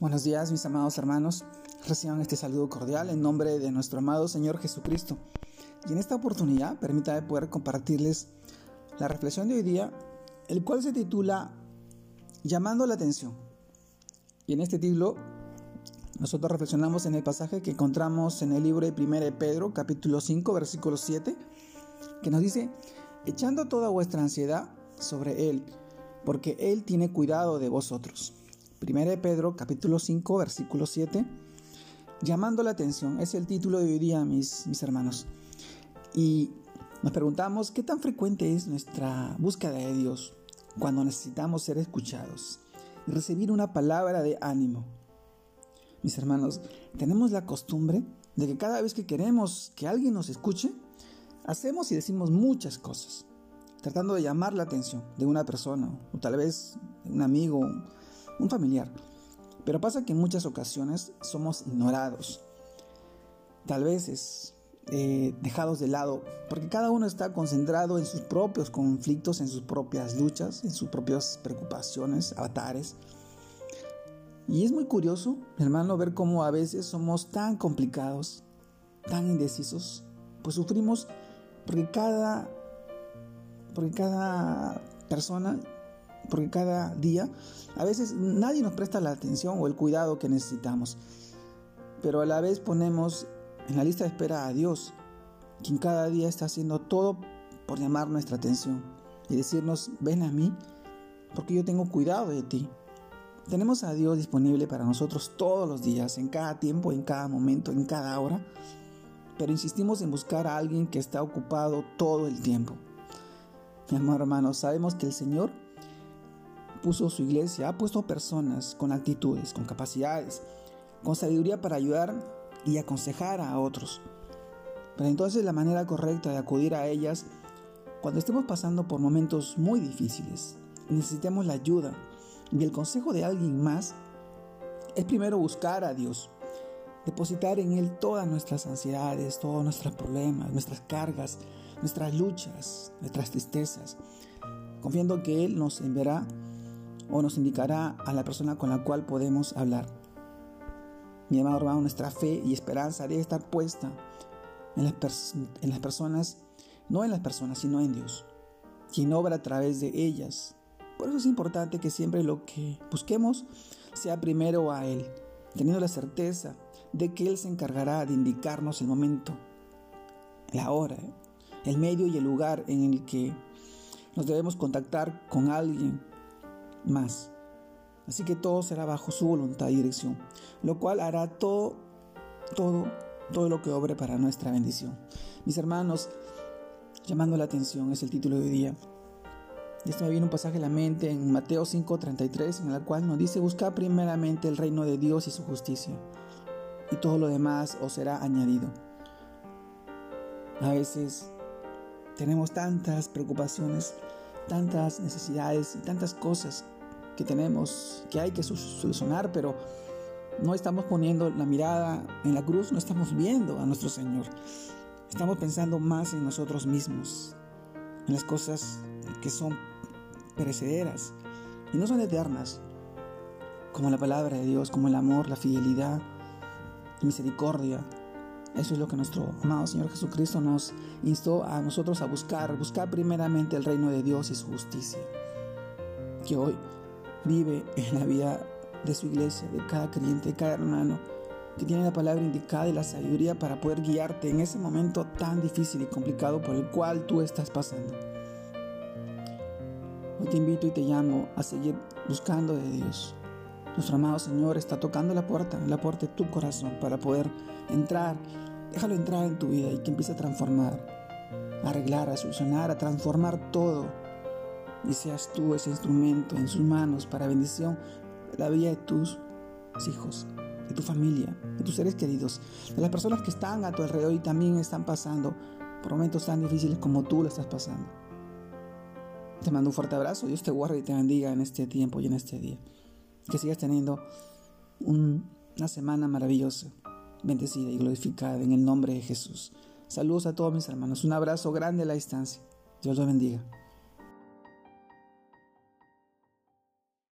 Buenos días, mis amados hermanos. Reciban este saludo cordial en nombre de nuestro amado Señor Jesucristo. Y en esta oportunidad, permítame poder compartirles la reflexión de hoy día, el cual se titula Llamando la atención. Y en este título, nosotros reflexionamos en el pasaje que encontramos en el libro de 1 Pedro, capítulo 5, versículo 7, que nos dice, echando toda vuestra ansiedad sobre Él, porque Él tiene cuidado de vosotros. 1 Pedro capítulo 5 versículo 7. Llamando la atención, es el título de hoy día, mis, mis hermanos. Y nos preguntamos qué tan frecuente es nuestra búsqueda de Dios cuando necesitamos ser escuchados y recibir una palabra de ánimo. Mis hermanos, tenemos la costumbre de que cada vez que queremos que alguien nos escuche, hacemos y decimos muchas cosas, tratando de llamar la atención de una persona, o tal vez un amigo, un familiar. Pero pasa que en muchas ocasiones somos ignorados, tal vez eh, dejados de lado, porque cada uno está concentrado en sus propios conflictos, en sus propias luchas, en sus propias preocupaciones, avatares. Y es muy curioso, hermano, ver cómo a veces somos tan complicados, tan indecisos, pues sufrimos porque cada, porque cada persona porque cada día a veces nadie nos presta la atención o el cuidado que necesitamos, pero a la vez ponemos en la lista de espera a Dios, quien cada día está haciendo todo por llamar nuestra atención y decirnos, ven a mí, porque yo tengo cuidado de ti. Tenemos a Dios disponible para nosotros todos los días, en cada tiempo, en cada momento, en cada hora, pero insistimos en buscar a alguien que está ocupado todo el tiempo. Mi amor hermano, sabemos que el Señor puso su iglesia, ha puesto personas con actitudes, con capacidades, con sabiduría para ayudar y aconsejar a otros. Pero entonces la manera correcta de acudir a ellas cuando estemos pasando por momentos muy difíciles, necesitemos la ayuda y el consejo de alguien más, es primero buscar a Dios, depositar en Él todas nuestras ansiedades, todos nuestros problemas, nuestras cargas, nuestras luchas, nuestras tristezas, confiando que Él nos enviará o nos indicará a la persona con la cual podemos hablar. Mi amado hermano, nuestra fe y esperanza debe estar puesta en las, personas, no en las personas, sino en Dios, quien obra a través de ellas. Por eso es importante que siempre lo que busquemos sea primero a Él, teniendo la certeza de que Él se encargará de indicarnos el momento, la hora, el medio y el lugar en el que nos debemos contactar con alguien más. Así que todo será bajo su voluntad y dirección, lo cual hará todo, todo, todo lo que obre para nuestra bendición. Mis hermanos, llamando la atención es el título de hoy día. Y esto me viene un pasaje a la mente en Mateo 5:33, en el cual nos dice, busca primeramente el reino de Dios y su justicia, y todo lo demás os será añadido. A veces tenemos tantas preocupaciones, tantas necesidades y tantas cosas que tenemos, que hay que solucionar, pero no estamos poniendo la mirada en la cruz, no estamos viendo a nuestro Señor. Estamos pensando más en nosotros mismos, en las cosas que son perecederas y no son eternas, como la palabra de Dios, como el amor, la fidelidad, la misericordia. Eso es lo que nuestro amado Señor Jesucristo nos instó a nosotros a buscar, buscar primeramente el reino de Dios y su justicia. Que hoy vive en la vida de su iglesia, de cada creyente, de cada hermano, que tiene la palabra indicada y la sabiduría para poder guiarte en ese momento tan difícil y complicado por el cual tú estás pasando. Hoy te invito y te llamo a seguir buscando de Dios. Nuestro amado Señor está tocando la puerta, la puerta de tu corazón para poder entrar. Déjalo entrar en tu vida y que empiece a transformar, a arreglar, a solucionar, a transformar todo y seas tú ese instrumento en sus manos para bendición de la vida de tus hijos, de tu familia, de tus seres queridos, de las personas que están a tu alrededor y también están pasando por momentos tan difíciles como tú lo estás pasando. Te mando un fuerte abrazo, Dios te guarde y te bendiga en este tiempo y en este día. Que sigas teniendo una semana maravillosa, bendecida y glorificada en el nombre de Jesús. Saludos a todos mis hermanos, un abrazo grande a la distancia. Dios los bendiga.